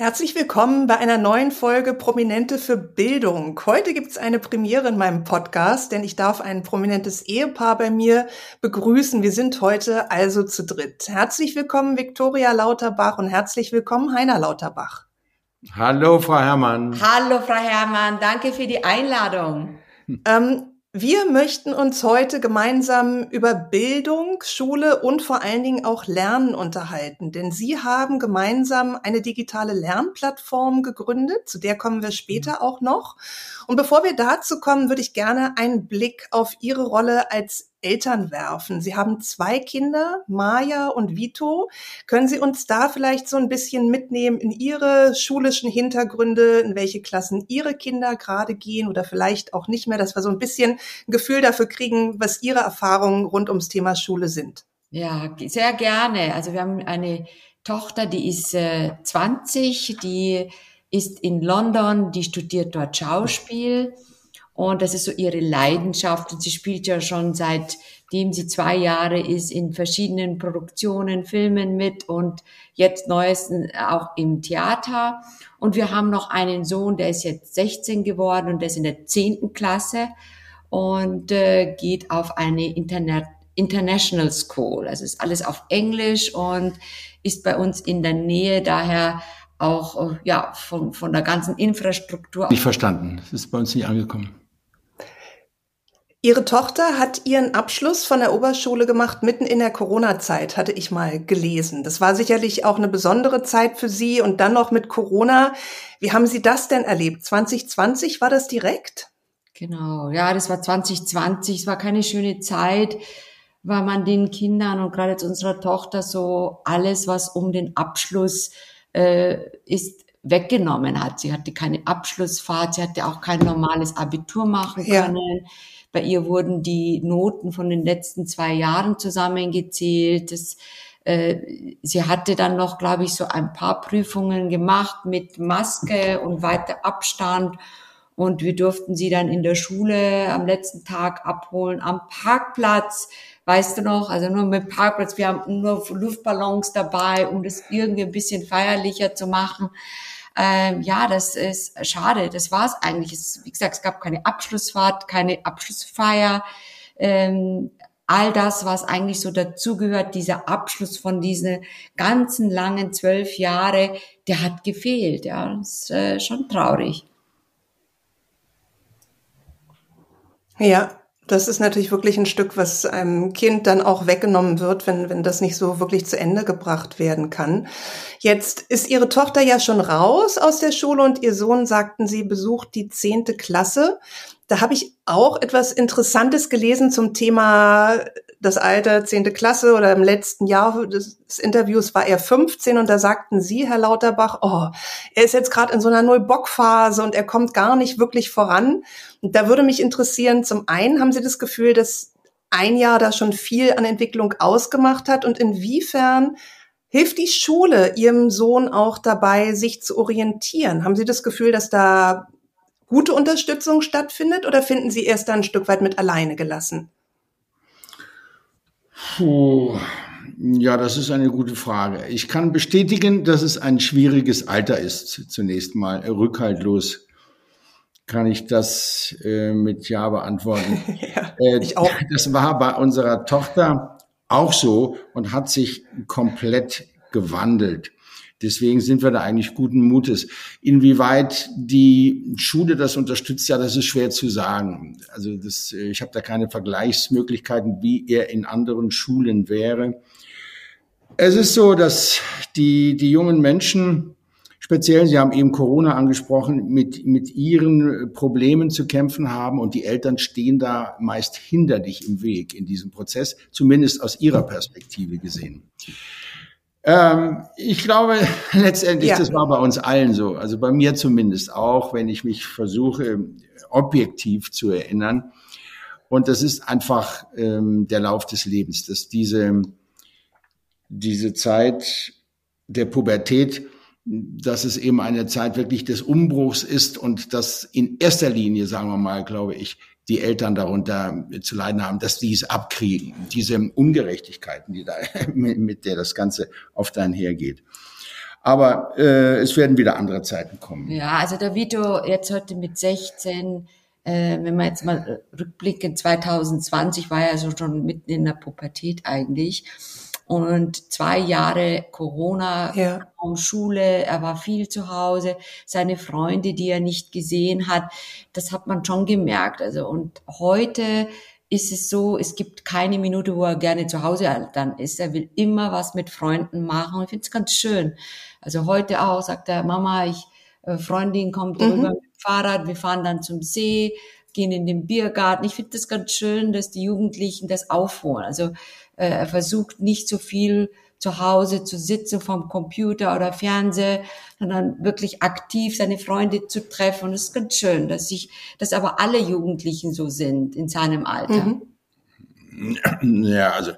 Herzlich willkommen bei einer neuen Folge Prominente für Bildung. Heute gibt es eine Premiere in meinem Podcast, denn ich darf ein prominentes Ehepaar bei mir begrüßen. Wir sind heute also zu dritt. Herzlich willkommen Viktoria Lauterbach und herzlich willkommen Heiner Lauterbach. Hallo, Frau Herrmann. Hallo, Frau Herrmann. Danke für die Einladung. Ähm, wir möchten uns heute gemeinsam über Bildung, Schule und vor allen Dingen auch Lernen unterhalten, denn Sie haben gemeinsam eine digitale Lernplattform gegründet, zu der kommen wir später auch noch. Und bevor wir dazu kommen, würde ich gerne einen Blick auf Ihre Rolle als Eltern werfen. Sie haben zwei Kinder, Maja und Vito. Können Sie uns da vielleicht so ein bisschen mitnehmen in Ihre schulischen Hintergründe, in welche Klassen Ihre Kinder gerade gehen oder vielleicht auch nicht mehr, dass wir so ein bisschen ein Gefühl dafür kriegen, was Ihre Erfahrungen rund ums Thema Schule sind? Ja, sehr gerne. Also wir haben eine Tochter, die ist äh, 20, die ist in London, die studiert dort Schauspiel. Und das ist so ihre Leidenschaft. Und sie spielt ja schon seitdem sie zwei Jahre ist in verschiedenen Produktionen, Filmen mit und jetzt neuesten auch im Theater. Und wir haben noch einen Sohn, der ist jetzt 16 geworden und der ist in der 10. Klasse und äh, geht auf eine Internet International School. Also ist alles auf Englisch und ist bei uns in der Nähe, daher auch ja von, von der ganzen Infrastruktur. Nicht verstanden. Das ist bei uns nicht angekommen. Ihre Tochter hat ihren Abschluss von der Oberschule gemacht, mitten in der Corona-Zeit, hatte ich mal gelesen. Das war sicherlich auch eine besondere Zeit für Sie und dann noch mit Corona. Wie haben Sie das denn erlebt? 2020 war das direkt? Genau, ja, das war 2020. Es war keine schöne Zeit, weil man den Kindern und gerade zu unserer Tochter so alles, was um den Abschluss äh, ist, weggenommen hat. Sie hatte keine Abschlussfahrt, sie hatte auch kein normales Abitur machen können. Ja bei ihr wurden die Noten von den letzten zwei Jahren zusammengezählt. Das, äh, sie hatte dann noch, glaube ich, so ein paar Prüfungen gemacht mit Maske und weiter Abstand. Und wir durften sie dann in der Schule am letzten Tag abholen am Parkplatz. Weißt du noch? Also nur mit Parkplatz. Wir haben nur Luftballons dabei, um das irgendwie ein bisschen feierlicher zu machen ähm, ja, das ist schade. Das war es eigentlich. Wie gesagt, es gab keine Abschlussfahrt, keine Abschlussfeier. Ähm, all das, was eigentlich so dazugehört, dieser Abschluss von diesen ganzen langen zwölf Jahre, der hat gefehlt. Ja, das ist äh, schon traurig. Ja, das ist natürlich wirklich ein Stück, was einem Kind dann auch weggenommen wird, wenn, wenn das nicht so wirklich zu Ende gebracht werden kann. Jetzt ist Ihre Tochter ja schon raus aus der Schule und Ihr Sohn, sagten Sie, besucht die zehnte Klasse. Da habe ich auch etwas Interessantes gelesen zum Thema das Alter zehnte Klasse oder im letzten Jahr des Interviews war er 15 und da sagten Sie, Herr Lauterbach, oh, er ist jetzt gerade in so einer Null-Bock-Phase und er kommt gar nicht wirklich voran. Und da würde mich interessieren, zum einen haben Sie das Gefühl, dass ein Jahr da schon viel an Entwicklung ausgemacht hat und inwiefern hilft die Schule Ihrem Sohn auch dabei, sich zu orientieren? Haben Sie das Gefühl, dass da gute Unterstützung stattfindet oder finden Sie erst da ein Stück weit mit alleine gelassen? Puh. Ja, das ist eine gute Frage. Ich kann bestätigen, dass es ein schwieriges Alter ist, zunächst mal rückhaltlos. Kann ich das äh, mit Ja beantworten? ja, äh, ich auch. Das war bei unserer Tochter auch so und hat sich komplett gewandelt. Deswegen sind wir da eigentlich guten Mutes. Inwieweit die Schule das unterstützt, ja, das ist schwer zu sagen. Also das, äh, ich habe da keine Vergleichsmöglichkeiten, wie er in anderen Schulen wäre. Es ist so, dass die, die jungen Menschen, speziell, Sie haben eben Corona angesprochen, mit, mit ihren Problemen zu kämpfen haben und die Eltern stehen da meist hinderlich im Weg in diesem Prozess, zumindest aus ihrer Perspektive gesehen. Ähm, ich glaube, letztendlich, ja. das war bei uns allen so. Also bei mir zumindest auch, wenn ich mich versuche, objektiv zu erinnern. Und das ist einfach ähm, der Lauf des Lebens, dass diese diese Zeit der Pubertät, dass es eben eine Zeit wirklich des Umbruchs ist und dass in erster Linie, sagen wir mal, glaube ich, die Eltern darunter zu leiden haben, dass die es abkriegen, diese Ungerechtigkeiten, die da, mit der das Ganze oft einhergeht. Aber äh, es werden wieder andere Zeiten kommen. Ja, also der Vito jetzt heute mit 16, äh, wenn man jetzt mal rückblicken, 2020 war er so schon mitten in der Pubertät eigentlich und zwei Jahre Corona, ja. Schule, er war viel zu Hause, seine Freunde, die er nicht gesehen hat, das hat man schon gemerkt. Also und heute ist es so, es gibt keine Minute, wo er gerne zu Hause dann ist. Er will immer was mit Freunden machen. Ich finde es ganz schön. Also heute auch sagt er, Mama, ich äh, Freundin kommt mhm. rüber mit dem Fahrrad, wir fahren dann zum See, gehen in den Biergarten. Ich finde das ganz schön, dass die Jugendlichen das aufholen. Also er versucht nicht so viel zu Hause zu sitzen vom Computer oder Fernseher, sondern wirklich aktiv seine Freunde zu treffen. Und es ist ganz schön, dass sich, dass aber alle Jugendlichen so sind in seinem Alter. Mhm. Ja, also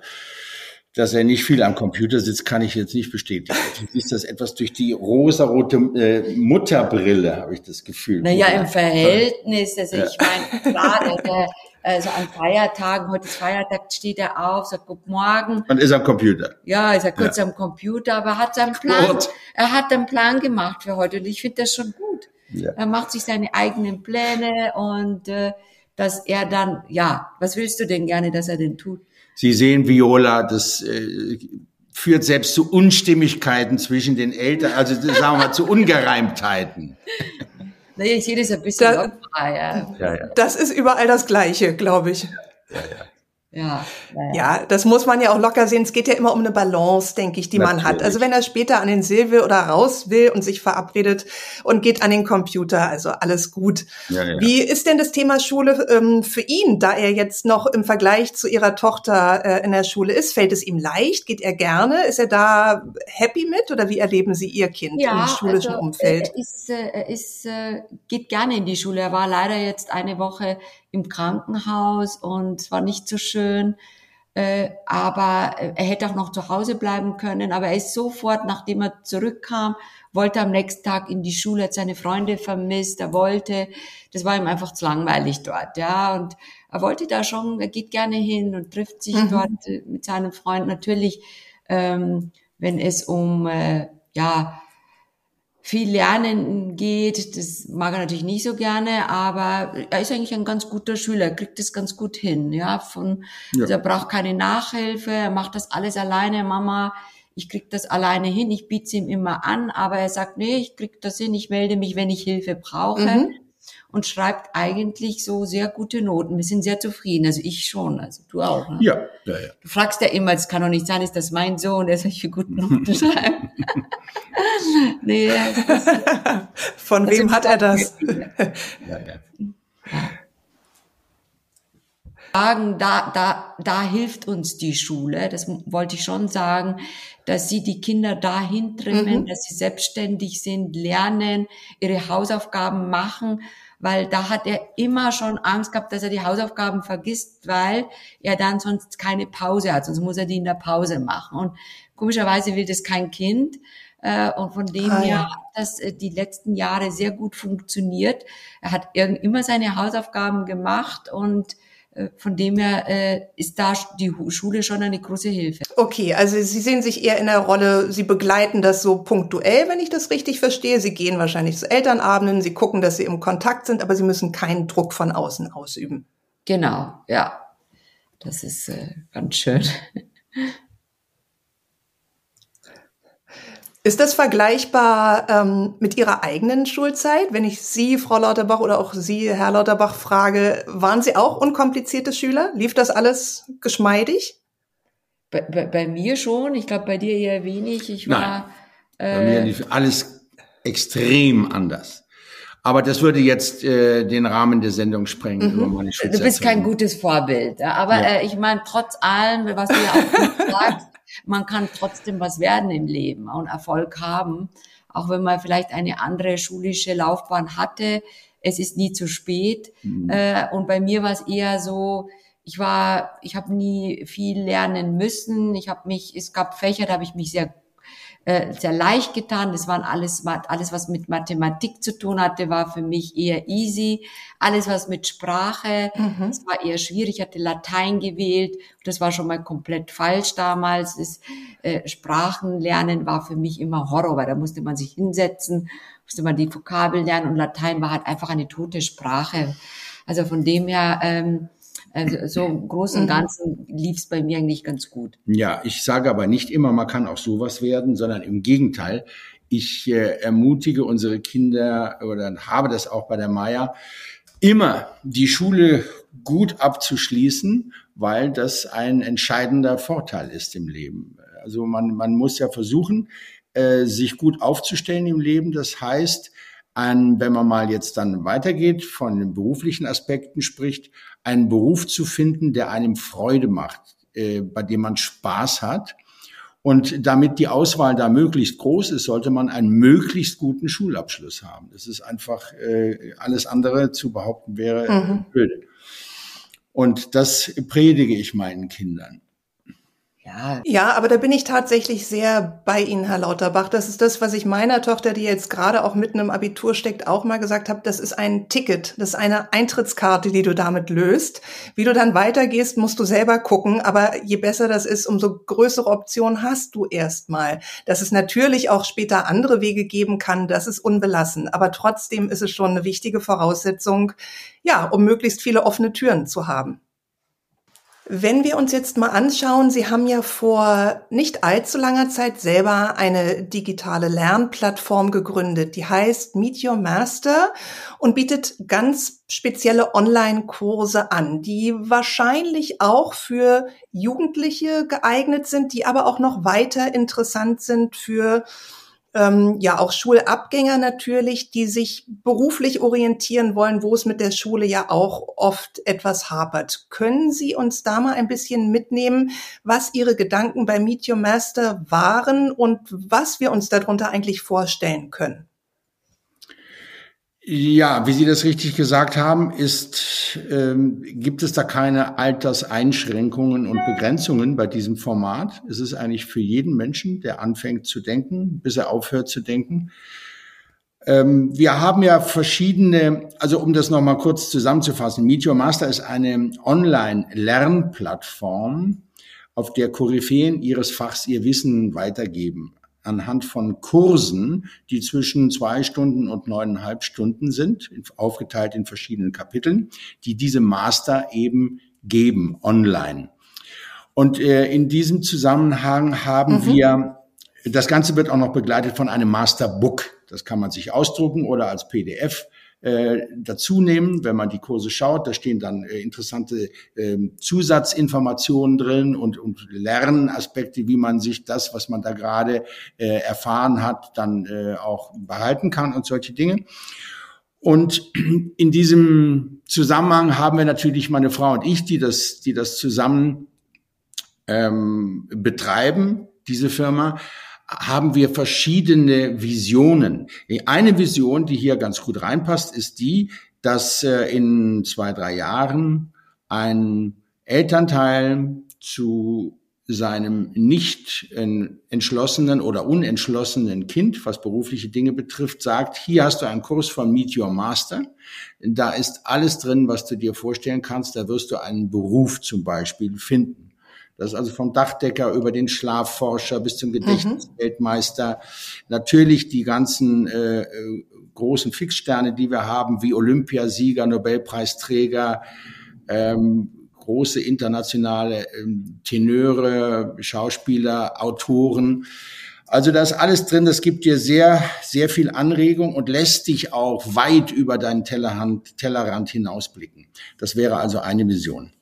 dass er nicht viel am Computer sitzt, kann ich jetzt nicht bestätigen. Du siehst das etwas durch die rosarote äh, Mutterbrille, habe ich das Gefühl. Naja, im Verhältnis, also ja. ich meine, klar, der, also an Feiertagen, heute ist Feiertag, steht er auf, sagt Guten Morgen. Und ist am Computer. Ja, ist er kurz ja. am Computer, aber hat seinen Plan, Gut. er hat einen Plan gemacht für heute und ich finde das schon gut. Ja. Er macht sich seine eigenen Pläne und äh, dass er dann, ja, was willst du denn gerne, dass er denn tut? Sie sehen Viola, das äh, führt selbst zu Unstimmigkeiten zwischen den Eltern, also sagen wir mal zu Ungereimtheiten. Naja, ich sehe das ein bisschen da, lockerer, ja. Ja, ja. Das ist überall das Gleiche, glaube ich. Ja, ja. Ja, ja, das muss man ja auch locker sehen. Es geht ja immer um eine Balance, denke ich, die Natürlich. man hat. Also wenn er später an den See will oder raus will und sich verabredet und geht an den Computer, also alles gut. Ja, ja. Wie ist denn das Thema Schule ähm, für ihn, da er jetzt noch im Vergleich zu ihrer Tochter äh, in der Schule ist? Fällt es ihm leicht? Geht er gerne? Ist er da happy mit oder wie erleben Sie Ihr Kind ja, im schulischen also, Umfeld? Er ist, äh, er ist, äh, geht gerne in die Schule. Er war leider jetzt eine Woche im Krankenhaus und es war nicht so schön. Äh, aber er hätte auch noch zu Hause bleiben können. Aber er ist sofort, nachdem er zurückkam, wollte am nächsten Tag in die Schule, hat seine Freunde vermisst, er wollte, das war ihm einfach zu langweilig dort, ja, und er wollte da schon, er geht gerne hin und trifft sich mhm. dort äh, mit seinem Freund. Natürlich, ähm, wenn es um, äh, ja, viel lernen geht. Das mag er natürlich nicht so gerne, aber er ist eigentlich ein ganz guter Schüler, er kriegt das ganz gut hin. Ja, von, ja. Also er braucht keine Nachhilfe, er macht das alles alleine. Mama, ich krieg das alleine hin, ich biete es ihm immer an, aber er sagt, nee, ich krieg das hin, ich melde mich, wenn ich Hilfe brauche. Mhm und schreibt eigentlich so sehr gute Noten. Wir sind sehr zufrieden. Also ich schon, also du auch. Ne? Ja, ja, ja. Du fragst ja immer, es kann doch nicht sein, ist das mein Sohn, der solche guten Noten schreibt. nee, das, Von also wem hat er das? ja, ja. Sagen, da, da, da hilft uns die Schule. Das wollte ich schon sagen, dass sie die Kinder dahin trimmen, mhm. dass sie selbstständig sind, lernen, ihre Hausaufgaben machen weil da hat er immer schon Angst gehabt, dass er die Hausaufgaben vergisst, weil er dann sonst keine Pause hat, sonst muss er die in der Pause machen. Und komischerweise will das kein Kind. Äh, und von dem ah, her hat das äh, die letzten Jahre sehr gut funktioniert. Er hat immer seine Hausaufgaben gemacht und von dem her äh, ist da die Schule schon eine große Hilfe. Okay, also Sie sehen sich eher in der Rolle, Sie begleiten das so punktuell, wenn ich das richtig verstehe. Sie gehen wahrscheinlich zu Elternabenden, Sie gucken, dass Sie im Kontakt sind, aber Sie müssen keinen Druck von außen ausüben. Genau, ja. Das ist äh, ganz schön. Ist das vergleichbar ähm, mit Ihrer eigenen Schulzeit? Wenn ich Sie, Frau Lauterbach, oder auch Sie, Herr Lauterbach, frage, waren Sie auch unkomplizierte Schüler? Lief das alles geschmeidig? Bei, bei, bei mir schon. Ich glaube, bei dir eher wenig. Ich war. Nein, bei mir lief alles extrem anders. Aber das würde jetzt äh, den Rahmen der Sendung sprengen. Mhm. Über meine du bist kein gutes Vorbild. Aber ja. äh, ich meine, trotz allem, was du ja auch sagst, man kann trotzdem was werden im Leben und Erfolg haben, auch wenn man vielleicht eine andere schulische Laufbahn hatte. Es ist nie zu spät. Mhm. Äh, und bei mir war es eher so, ich war, ich habe nie viel lernen müssen. Ich habe mich, es gab Fächer, da habe ich mich sehr äh, sehr leicht getan. Das waren alles, alles, was mit Mathematik zu tun hatte, war für mich eher easy. Alles, was mit Sprache, mhm. das war eher schwierig. Ich hatte Latein gewählt. Das war schon mal komplett falsch damals. Das äh, Sprachenlernen war für mich immer Horror, weil da musste man sich hinsetzen, musste man die Vokabeln lernen und Latein war halt einfach eine tote Sprache. Also von dem her, ähm, also so im Großen und mhm. Ganzen lief es bei mir eigentlich ganz gut. Ja, ich sage aber nicht immer, man kann auch sowas werden, sondern im Gegenteil. Ich äh, ermutige unsere Kinder oder habe das auch bei der Maya, immer die Schule gut abzuschließen, weil das ein entscheidender Vorteil ist im Leben. Also man, man muss ja versuchen, äh, sich gut aufzustellen im Leben. Das heißt, ein, wenn man mal jetzt dann weitergeht, von den beruflichen Aspekten spricht, einen Beruf zu finden, der einem Freude macht, äh, bei dem man Spaß hat. Und damit die Auswahl da möglichst groß ist, sollte man einen möglichst guten Schulabschluss haben. Das ist einfach äh, alles andere zu behaupten wäre mhm. blöde. Und das predige ich meinen Kindern. Ja. ja, aber da bin ich tatsächlich sehr bei Ihnen, Herr Lauterbach. Das ist das, was ich meiner Tochter, die jetzt gerade auch mitten im Abitur steckt, auch mal gesagt habe. Das ist ein Ticket, das ist eine Eintrittskarte, die du damit löst. Wie du dann weitergehst, musst du selber gucken. Aber je besser das ist, umso größere Optionen hast du erstmal. Dass es natürlich auch später andere Wege geben kann, das ist unbelassen. Aber trotzdem ist es schon eine wichtige Voraussetzung, ja, um möglichst viele offene Türen zu haben. Wenn wir uns jetzt mal anschauen, Sie haben ja vor nicht allzu langer Zeit selber eine digitale Lernplattform gegründet, die heißt Meet Your Master und bietet ganz spezielle Online-Kurse an, die wahrscheinlich auch für Jugendliche geeignet sind, die aber auch noch weiter interessant sind für ähm, ja auch Schulabgänger natürlich, die sich beruflich orientieren wollen, wo es mit der Schule ja auch oft etwas hapert. Können Sie uns da mal ein bisschen mitnehmen, was Ihre Gedanken bei Meet Your Master waren und was wir uns darunter eigentlich vorstellen können? Ja, wie Sie das richtig gesagt haben, ist, ähm, gibt es da keine Alterseinschränkungen und Begrenzungen bei diesem Format. Es ist eigentlich für jeden Menschen, der anfängt zu denken, bis er aufhört zu denken. Ähm, wir haben ja verschiedene, also um das nochmal kurz zusammenzufassen, Meet Your Master ist eine Online-Lernplattform, auf der Koryphäen ihres Fachs ihr Wissen weitergeben anhand von Kursen, die zwischen zwei Stunden und neuneinhalb Stunden sind, aufgeteilt in verschiedenen Kapiteln, die diese Master eben geben online. Und äh, in diesem Zusammenhang haben mhm. wir, das Ganze wird auch noch begleitet von einem Masterbook. Das kann man sich ausdrucken oder als PDF äh, dazu nehmen, wenn man die Kurse schaut. Da stehen dann äh, interessante äh, Zusatzinformationen drin und, und Lernaspekte, wie man sich das, was man da gerade äh, erfahren hat, dann äh, auch behalten kann und solche Dinge. Und in diesem Zusammenhang haben wir natürlich meine Frau und ich, die das, die das zusammen ähm, betreiben, diese Firma, haben wir verschiedene Visionen. Eine Vision, die hier ganz gut reinpasst, ist die, dass äh, in zwei, drei Jahren ein Elternteil zu seinem nicht entschlossenen oder unentschlossenen Kind, was berufliche Dinge betrifft, sagt, hier hast du einen Kurs von Meet Your Master. Da ist alles drin, was du dir vorstellen kannst. Da wirst du einen Beruf zum Beispiel finden. Das ist also vom Dachdecker über den Schlafforscher bis zum Gedächtnisweltmeister. Mhm. Natürlich die ganzen äh, äh, großen Fixsterne, die wir haben, wie Olympiasieger, Nobelpreisträger, ähm, große internationale ähm, Tenöre, Schauspieler, Autoren. Also da ist alles drin. Das gibt dir sehr, sehr viel Anregung und lässt dich auch weit über deinen Tellerrand, Tellerrand hinausblicken. Das wäre also eine Vision.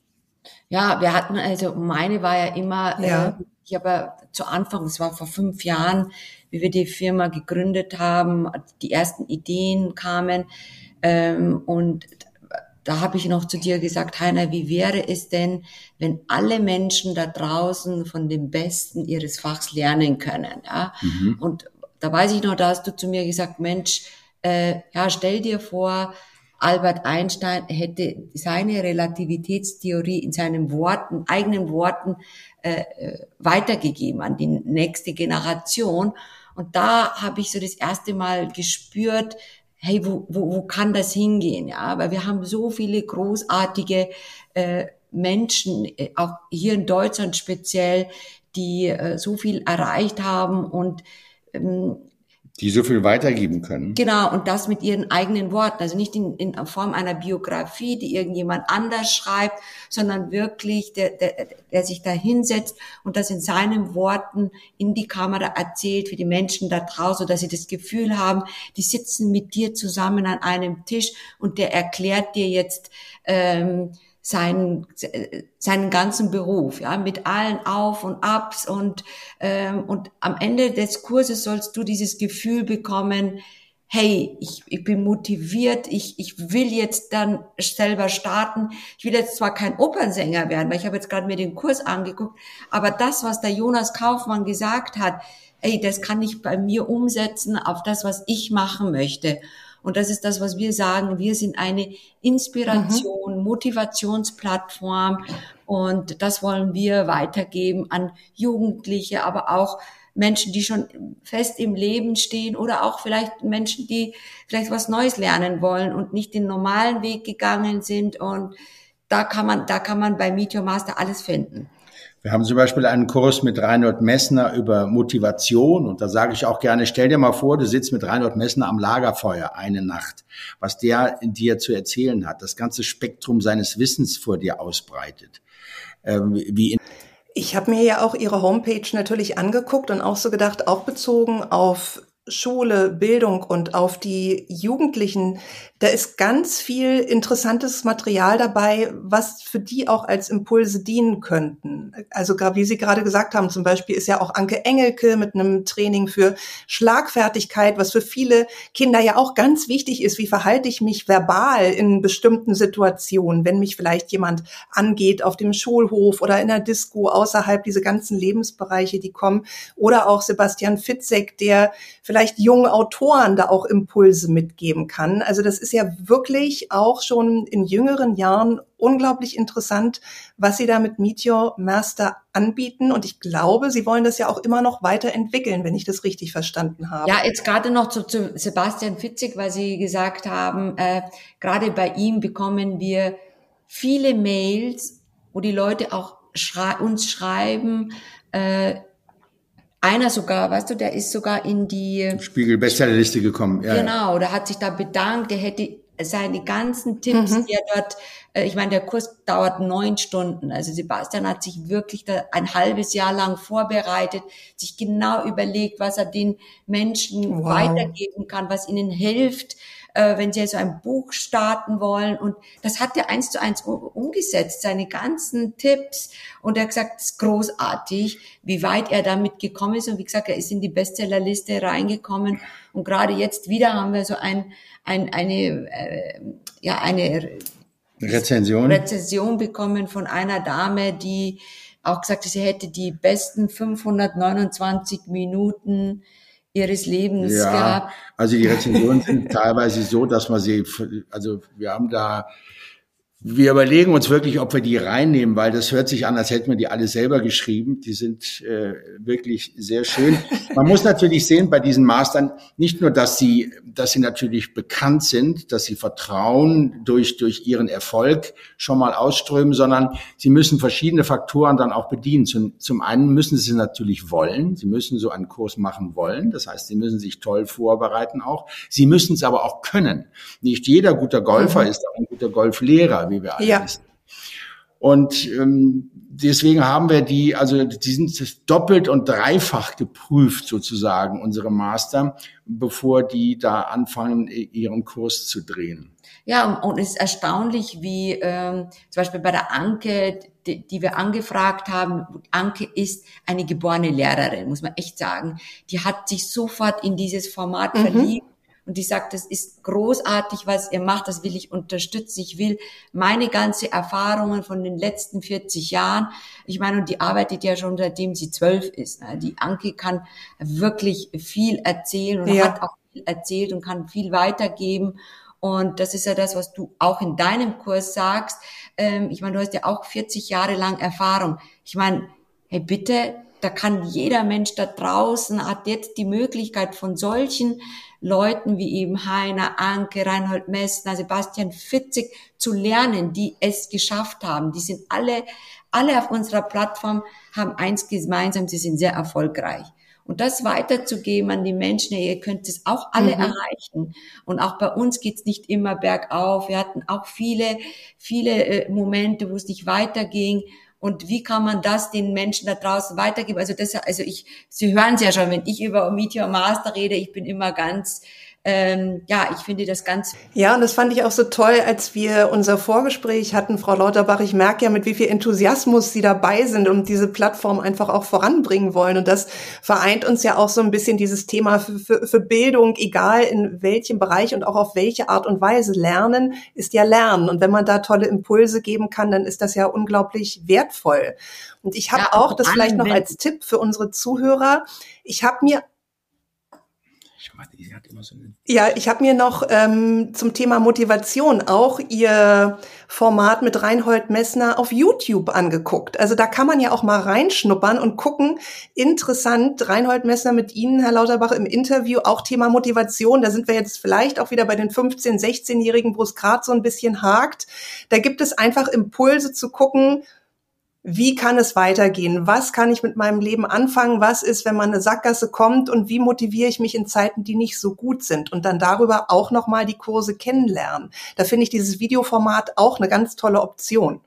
Ja, wir hatten, also meine war ja immer, ja. Äh, ich habe zu Anfang, es war vor fünf Jahren, wie wir die Firma gegründet haben, die ersten Ideen kamen ähm, und da habe ich noch zu dir gesagt, Heiner, wie wäre es denn, wenn alle Menschen da draußen von dem Besten ihres Fachs lernen können? Ja? Mhm. Und da weiß ich noch, da hast du zu mir gesagt, Mensch, äh, ja, stell dir vor, Albert Einstein hätte seine Relativitätstheorie in seinen Worten, eigenen Worten äh, äh, weitergegeben an die nächste Generation. Und da habe ich so das erste Mal gespürt, hey, wo, wo, wo kann das hingehen? Ja, weil wir haben so viele großartige äh, Menschen, äh, auch hier in Deutschland speziell, die äh, so viel erreicht haben und ähm, die so viel weitergeben können. Genau, und das mit ihren eigenen Worten. Also nicht in, in Form einer Biografie, die irgendjemand anders schreibt, sondern wirklich, der, der, der sich da hinsetzt und das in seinen Worten in die Kamera erzählt für die Menschen da draußen, dass sie das Gefühl haben, die sitzen mit dir zusammen an einem Tisch und der erklärt dir jetzt, ähm, seinen, seinen ganzen Beruf, ja, mit allen Auf und Abs und, ähm, und am Ende des Kurses sollst du dieses Gefühl bekommen, hey, ich, ich bin motiviert, ich, ich will jetzt dann selber starten. Ich will jetzt zwar kein Opernsänger werden, weil ich habe jetzt gerade mir den Kurs angeguckt, aber das, was der Jonas Kaufmann gesagt hat, ey, das kann ich bei mir umsetzen auf das, was ich machen möchte. Und das ist das, was wir sagen. Wir sind eine Inspiration, mhm. Motivationsplattform. Und das wollen wir weitergeben an Jugendliche, aber auch Menschen, die schon fest im Leben stehen oder auch vielleicht Menschen, die vielleicht was Neues lernen wollen und nicht den normalen Weg gegangen sind. Und da kann man, da kann man bei Meet Your Master alles finden. Wir haben zum Beispiel einen Kurs mit Reinhold Messner über Motivation und da sage ich auch gerne, stell dir mal vor, du sitzt mit Reinhold Messner am Lagerfeuer eine Nacht, was der dir zu erzählen hat, das ganze Spektrum seines Wissens vor dir ausbreitet. Ähm, wie ich habe mir ja auch Ihre Homepage natürlich angeguckt und auch so gedacht, auch bezogen auf Schule, Bildung und auf die Jugendlichen, da ist ganz viel interessantes Material dabei, was für die auch als Impulse dienen könnten. Also wie Sie gerade gesagt haben, zum Beispiel ist ja auch Anke Engelke mit einem Training für Schlagfertigkeit, was für viele Kinder ja auch ganz wichtig ist. Wie verhalte ich mich verbal in bestimmten Situationen, wenn mich vielleicht jemand angeht auf dem Schulhof oder in der Disco außerhalb diese ganzen Lebensbereiche, die kommen. Oder auch Sebastian Fitzek, der vielleicht jungen Autoren da auch Impulse mitgeben kann. Also das ist ja wirklich auch schon in jüngeren Jahren unglaublich interessant, was Sie da mit Meteor Master anbieten. Und ich glaube, Sie wollen das ja auch immer noch weiterentwickeln, wenn ich das richtig verstanden habe. Ja, jetzt gerade noch zu, zu Sebastian Fitzig, weil Sie gesagt haben, äh, gerade bei ihm bekommen wir viele Mails, wo die Leute auch schrei uns schreiben, äh, einer sogar, weißt du, der ist sogar in die Spiegel Bestsellerliste gekommen. Ja, genau, der hat sich da bedankt, der hätte seine ganzen Tipps, mhm. die er dort, äh, ich meine, der Kurs dauert neun Stunden. Also Sebastian hat sich wirklich da ein halbes Jahr lang vorbereitet, sich genau überlegt, was er den Menschen wow. weitergeben kann, was ihnen hilft, äh, wenn sie so ein Buch starten wollen. Und das hat er eins zu eins umgesetzt, seine ganzen Tipps. Und er hat gesagt, es ist großartig, wie weit er damit gekommen ist. Und wie gesagt, er ist in die Bestsellerliste reingekommen. Und gerade jetzt wieder haben wir so ein, ein eine, äh, ja, eine Rezension. Rezension bekommen von einer Dame, die auch gesagt hat, sie hätte die besten 529 Minuten ihres Lebens ja, gab. Also die Rezensionen sind teilweise so, dass man sie, also wir haben da wir überlegen uns wirklich, ob wir die reinnehmen, weil das hört sich an, als hätten wir die alle selber geschrieben. Die sind äh, wirklich sehr schön. Man muss natürlich sehen bei diesen Mastern nicht nur, dass sie, dass sie natürlich bekannt sind, dass sie Vertrauen durch durch ihren Erfolg schon mal ausströmen, sondern sie müssen verschiedene Faktoren dann auch bedienen. Zum, zum einen müssen sie natürlich wollen. Sie müssen so einen Kurs machen wollen. Das heißt, sie müssen sich toll vorbereiten auch. Sie müssen es aber auch können. Nicht jeder guter Golfer mhm. ist auch ein guter Golflehrer wie wir alle ja. wissen. Und ähm, deswegen haben wir die, also die sind doppelt und dreifach geprüft sozusagen, unsere Master, bevor die da anfangen, ihren Kurs zu drehen. Ja, und es ist erstaunlich, wie ähm, zum Beispiel bei der Anke, die, die wir angefragt haben, Anke ist eine geborene Lehrerin, muss man echt sagen. Die hat sich sofort in dieses Format mhm. verliebt und die sagt, das ist großartig, was ihr macht, das will ich unterstützen. Ich will meine ganze Erfahrungen von den letzten 40 Jahren, ich meine, und die arbeitet ja schon seitdem sie zwölf ist. Ne? Die Anke kann wirklich viel erzählen und ja. hat auch viel erzählt und kann viel weitergeben. Und das ist ja das, was du auch in deinem Kurs sagst. Ähm, ich meine, du hast ja auch 40 Jahre lang Erfahrung. Ich meine, hey, bitte, da kann jeder Mensch da draußen hat jetzt die Möglichkeit von solchen Leuten wie eben Heiner, Anke, Reinhold Messner, Sebastian Fitzig zu lernen, die es geschafft haben. Die sind alle, alle auf unserer Plattform, haben eins gemeinsam, sie sind sehr erfolgreich. Und das weiterzugeben an die Menschen, ihr könnt es auch alle mhm. erreichen. Und auch bei uns geht's nicht immer bergauf. Wir hatten auch viele, viele äh, Momente, wo es nicht weiterging und wie kann man das den Menschen da draußen weitergeben? Also das, also ich, Sie hören es ja schon, wenn ich über Meteor Master rede, ich bin immer ganz ähm, ja, ich finde das ganz. Ja, und das fand ich auch so toll, als wir unser Vorgespräch hatten, Frau Lauterbach. Ich merke ja, mit wie viel Enthusiasmus Sie dabei sind und diese Plattform einfach auch voranbringen wollen. Und das vereint uns ja auch so ein bisschen dieses Thema für, für, für Bildung, egal in welchem Bereich und auch auf welche Art und Weise. Lernen ist ja Lernen. Und wenn man da tolle Impulse geben kann, dann ist das ja unglaublich wertvoll. Und ich habe ja, auch das vielleicht noch als Tipp für unsere Zuhörer. Ich habe mir so ja, ich habe mir noch ähm, zum Thema Motivation auch ihr Format mit Reinhold Messner auf YouTube angeguckt. Also da kann man ja auch mal reinschnuppern und gucken. Interessant, Reinhold Messner mit Ihnen, Herr Lauterbach, im Interview, auch Thema Motivation. Da sind wir jetzt vielleicht auch wieder bei den 15-, 16-Jährigen, wo es gerade so ein bisschen hakt. Da gibt es einfach Impulse zu gucken, wie kann es weitergehen? Was kann ich mit meinem Leben anfangen? Was ist, wenn man eine Sackgasse kommt? Und wie motiviere ich mich in Zeiten, die nicht so gut sind? Und dann darüber auch nochmal die Kurse kennenlernen. Da finde ich dieses Videoformat auch eine ganz tolle Option.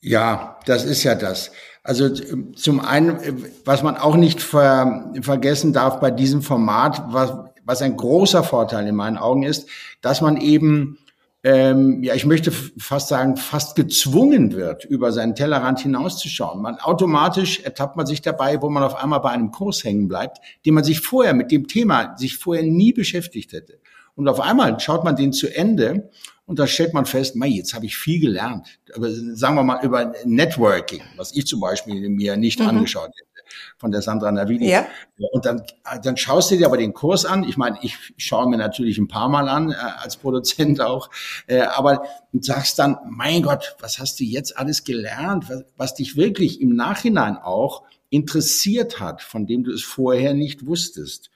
Ja, das ist ja das. Also zum einen, was man auch nicht ver vergessen darf bei diesem Format, was, was ein großer Vorteil in meinen Augen ist, dass man eben ähm, ja, ich möchte fast sagen, fast gezwungen wird, über seinen Tellerrand hinauszuschauen. Man automatisch ertappt man sich dabei, wo man auf einmal bei einem Kurs hängen bleibt, den man sich vorher mit dem Thema sich vorher nie beschäftigt hätte. Und auf einmal schaut man den zu Ende und da stellt man fest, mei, jetzt habe ich viel gelernt. Aber sagen wir mal über Networking, was ich zum Beispiel mir nicht mhm. angeschaut hätte von der Sandra Navidi. Ja. Und dann, dann schaust du dir aber den Kurs an. Ich meine, ich schaue mir natürlich ein paar Mal an, äh, als Produzent auch, äh, aber und sagst dann, mein Gott, was hast du jetzt alles gelernt, was, was dich wirklich im Nachhinein auch interessiert hat, von dem du es vorher nicht wusstest.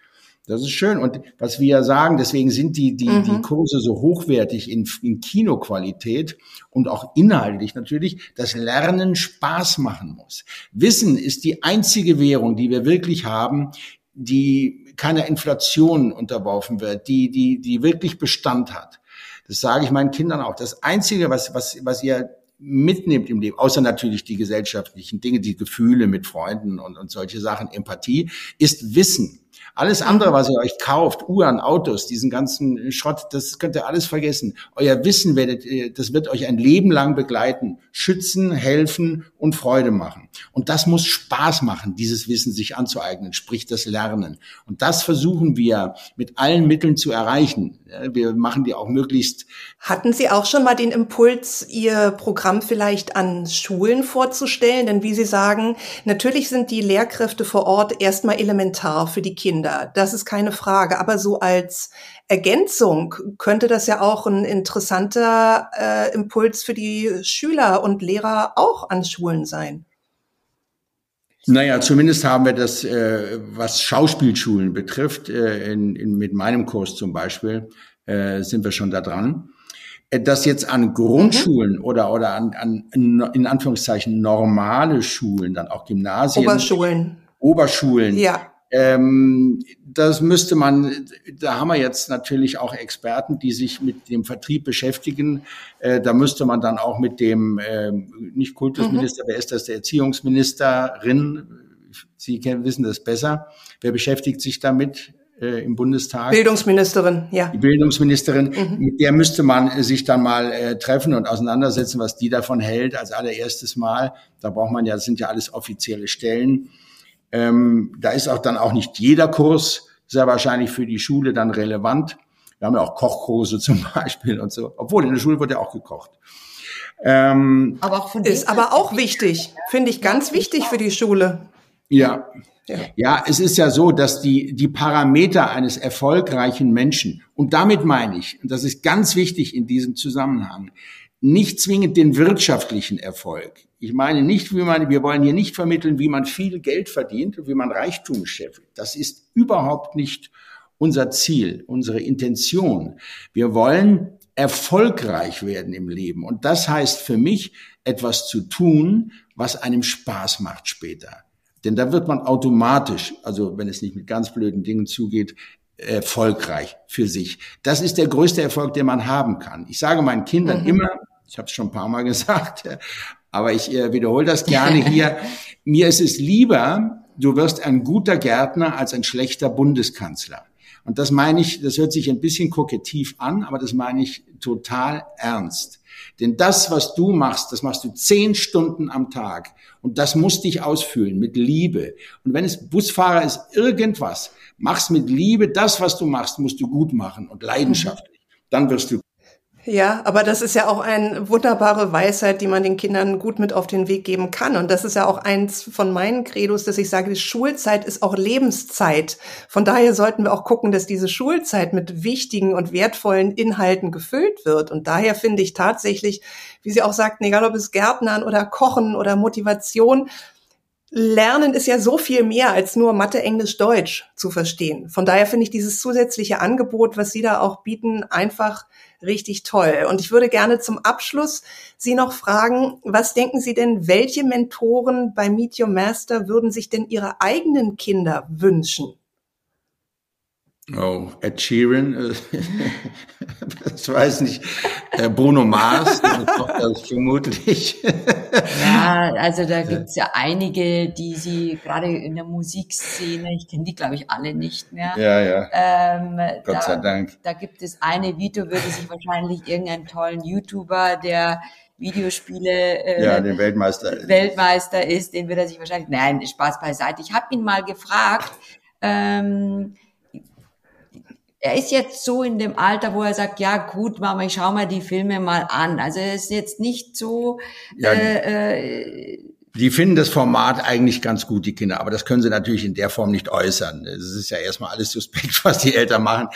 Das ist schön. Und was wir ja sagen, deswegen sind die, die, mhm. die Kurse so hochwertig in, in Kinoqualität und auch inhaltlich natürlich, dass Lernen Spaß machen muss. Wissen ist die einzige Währung, die wir wirklich haben, die keiner Inflation unterworfen wird, die, die, die wirklich Bestand hat. Das sage ich meinen Kindern auch. Das einzige, was, was, was ihr mitnimmt im Leben, außer natürlich die gesellschaftlichen Dinge, die Gefühle mit Freunden und, und solche Sachen, Empathie, ist Wissen. Alles andere, was ihr euch kauft, Uhren, Autos, diesen ganzen Schrott, das könnt ihr alles vergessen. Euer Wissen werdet, das wird euch ein Leben lang begleiten, schützen, helfen und Freude machen. Und das muss Spaß machen, dieses Wissen sich anzueignen, sprich das Lernen. Und das versuchen wir mit allen Mitteln zu erreichen. Wir machen die auch möglichst. Hatten Sie auch schon mal den Impuls, Ihr Programm vielleicht an Schulen vorzustellen? Denn wie Sie sagen, natürlich sind die Lehrkräfte vor Ort erstmal elementar für die Kinder. Kinder, das ist keine Frage. Aber so als Ergänzung könnte das ja auch ein interessanter äh, Impuls für die Schüler und Lehrer auch an Schulen sein. Naja, zumindest haben wir das, äh, was Schauspielschulen betrifft, äh, in, in, mit meinem Kurs zum Beispiel, äh, sind wir schon da dran. Äh, das jetzt an Grundschulen mhm. oder, oder an, an, in Anführungszeichen, normale Schulen, dann auch Gymnasien. Oberschulen. Oberschulen. Ja. Ähm, das müsste man, da haben wir jetzt natürlich auch Experten, die sich mit dem Vertrieb beschäftigen. Äh, da müsste man dann auch mit dem, äh, nicht Kultusminister, mhm. wer ist das, der Erziehungsministerin, Sie kennen, wissen das besser. Wer beschäftigt sich damit? Äh, im Bundestag. Bildungsministerin, ja. Die Bildungsministerin, mhm. mit der müsste man sich dann mal äh, treffen und auseinandersetzen, was die davon hält als allererstes Mal. Da braucht man ja, das sind ja alles offizielle Stellen. Ähm, da ist auch dann auch nicht jeder Kurs sehr wahrscheinlich für die Schule dann relevant. Wir haben ja auch Kochkurse zum Beispiel und so. Obwohl in der Schule wird ja auch gekocht. Ähm, aber auch von ist aber auch wichtig, finde ich ganz wichtig für die Schule. Ja. ja. Ja, es ist ja so, dass die, die Parameter eines erfolgreichen Menschen, und damit meine ich, und das ist ganz wichtig in diesem Zusammenhang, nicht zwingend den wirtschaftlichen Erfolg. Ich meine nicht, wie man, wir wollen hier nicht vermitteln, wie man viel Geld verdient und wie man Reichtum scheffelt. Das ist überhaupt nicht unser Ziel, unsere Intention. Wir wollen erfolgreich werden im Leben. Und das heißt für mich, etwas zu tun, was einem Spaß macht später. Denn da wird man automatisch, also wenn es nicht mit ganz blöden Dingen zugeht, erfolgreich für sich. Das ist der größte Erfolg, den man haben kann. Ich sage meinen Kindern mhm. immer, ich habe es schon ein paar Mal gesagt, aber ich äh, wiederhole das gerne hier, mir ist es lieber, du wirst ein guter Gärtner als ein schlechter Bundeskanzler. Und das meine ich, das hört sich ein bisschen kokettiv an, aber das meine ich total ernst. Denn das, was du machst, das machst du zehn Stunden am Tag. Und das muss dich ausfüllen mit Liebe. Und wenn es Busfahrer ist, irgendwas, mach's mit Liebe. Das, was du machst, musst du gut machen und leidenschaftlich. Dann wirst du ja, aber das ist ja auch eine wunderbare Weisheit, die man den Kindern gut mit auf den Weg geben kann. Und das ist ja auch eins von meinen Credos, dass ich sage, die Schulzeit ist auch Lebenszeit. Von daher sollten wir auch gucken, dass diese Schulzeit mit wichtigen und wertvollen Inhalten gefüllt wird. Und daher finde ich tatsächlich, wie Sie auch sagten, egal ob es Gärtnern oder Kochen oder Motivation, Lernen ist ja so viel mehr als nur Mathe, Englisch, Deutsch zu verstehen. Von daher finde ich dieses zusätzliche Angebot, was Sie da auch bieten, einfach richtig toll. Und ich würde gerne zum Abschluss Sie noch fragen, was denken Sie denn, welche Mentoren bei Meet Your Master würden sich denn Ihre eigenen Kinder wünschen? Oh, Ed Sheeran, äh, das weiß nicht, äh, Bruno Mars, das vermutlich. Ja, also da gibt's ja einige, die sie gerade in der Musikszene, ich kenne die glaube ich alle nicht mehr. Ja, ja. Ähm, Gott da, sei Dank. Da gibt es eine, Vito würde sich wahrscheinlich irgendeinen tollen YouTuber, der Videospiele äh, ja, den Weltmeister. Weltmeister ist, den wird er sich wahrscheinlich, nein, Spaß beiseite. Ich habe ihn mal gefragt, ähm, er ist jetzt so in dem Alter, wo er sagt, ja gut, Mama, ich schau mal die Filme mal an. Also er ist jetzt nicht so. Ja, äh, äh, die finden das Format eigentlich ganz gut, die Kinder, aber das können sie natürlich in der Form nicht äußern. Es ist ja erstmal alles suspekt, was die Eltern machen.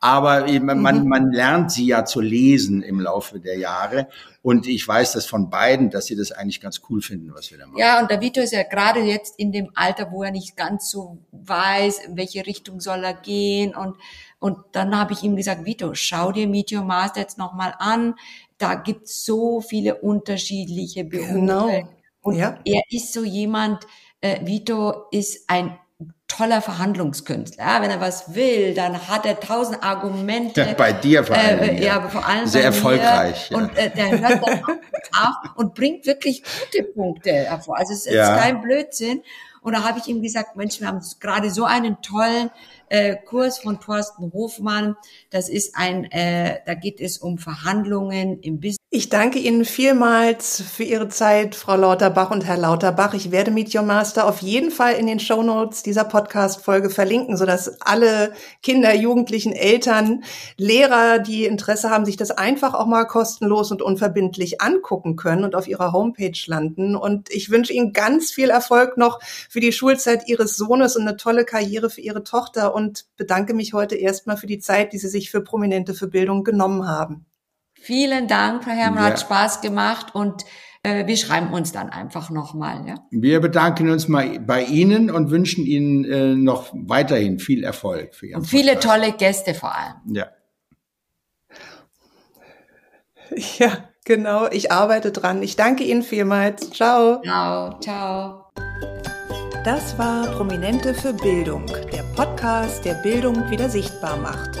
Aber man, mhm. man lernt sie ja zu lesen im Laufe der Jahre. Und ich weiß das von beiden, dass sie das eigentlich ganz cool finden, was wir da machen. Ja, und der Vito ist ja gerade jetzt in dem Alter, wo er nicht ganz so weiß, in welche Richtung soll er gehen und und dann habe ich ihm gesagt, Vito, schau dir Meet Your Master jetzt nochmal an. Da gibt's so viele unterschiedliche Berufe. Genau. Und ja. er ist so jemand, äh, Vito ist ein toller Verhandlungskünstler. Wenn er was will, dann hat er tausend Argumente. Ja, bei dir vor allem. Äh, ja, vor allem sehr erfolgreich. Ja. Und äh, der hört dann auf und bringt wirklich gute Punkte hervor. Also es ist kein Blödsinn. Und da habe ich ihm gesagt, Mensch, wir haben gerade so einen tollen äh, Kurs von Thorsten Hofmann. Das ist ein, äh, da geht es um Verhandlungen im Business. Ich danke Ihnen vielmals für Ihre Zeit, Frau Lauterbach und Herr Lauterbach. Ich werde Meet Your Master auf jeden Fall in den Show Notes dieser Podcast-Folge verlinken, sodass alle Kinder, Jugendlichen, Eltern, Lehrer, die Interesse haben, sich das einfach auch mal kostenlos und unverbindlich angucken können und auf Ihrer Homepage landen. Und ich wünsche Ihnen ganz viel Erfolg noch für die Schulzeit Ihres Sohnes und eine tolle Karriere für Ihre Tochter und bedanke mich heute erstmal für die Zeit, die Sie sich für Prominente für Bildung genommen haben. Vielen Dank, Frau Herrmann, ja. hat Spaß gemacht und äh, wir schreiben uns dann einfach nochmal. Ja? Wir bedanken uns mal bei Ihnen und wünschen Ihnen äh, noch weiterhin viel Erfolg für Ihren Und viele Podcast. tolle Gäste vor allem. Ja. Ja, genau. Ich arbeite dran. Ich danke Ihnen vielmals. Ciao. Ciao. Ciao. Das war Prominente für Bildung, der Podcast, der Bildung wieder sichtbar macht.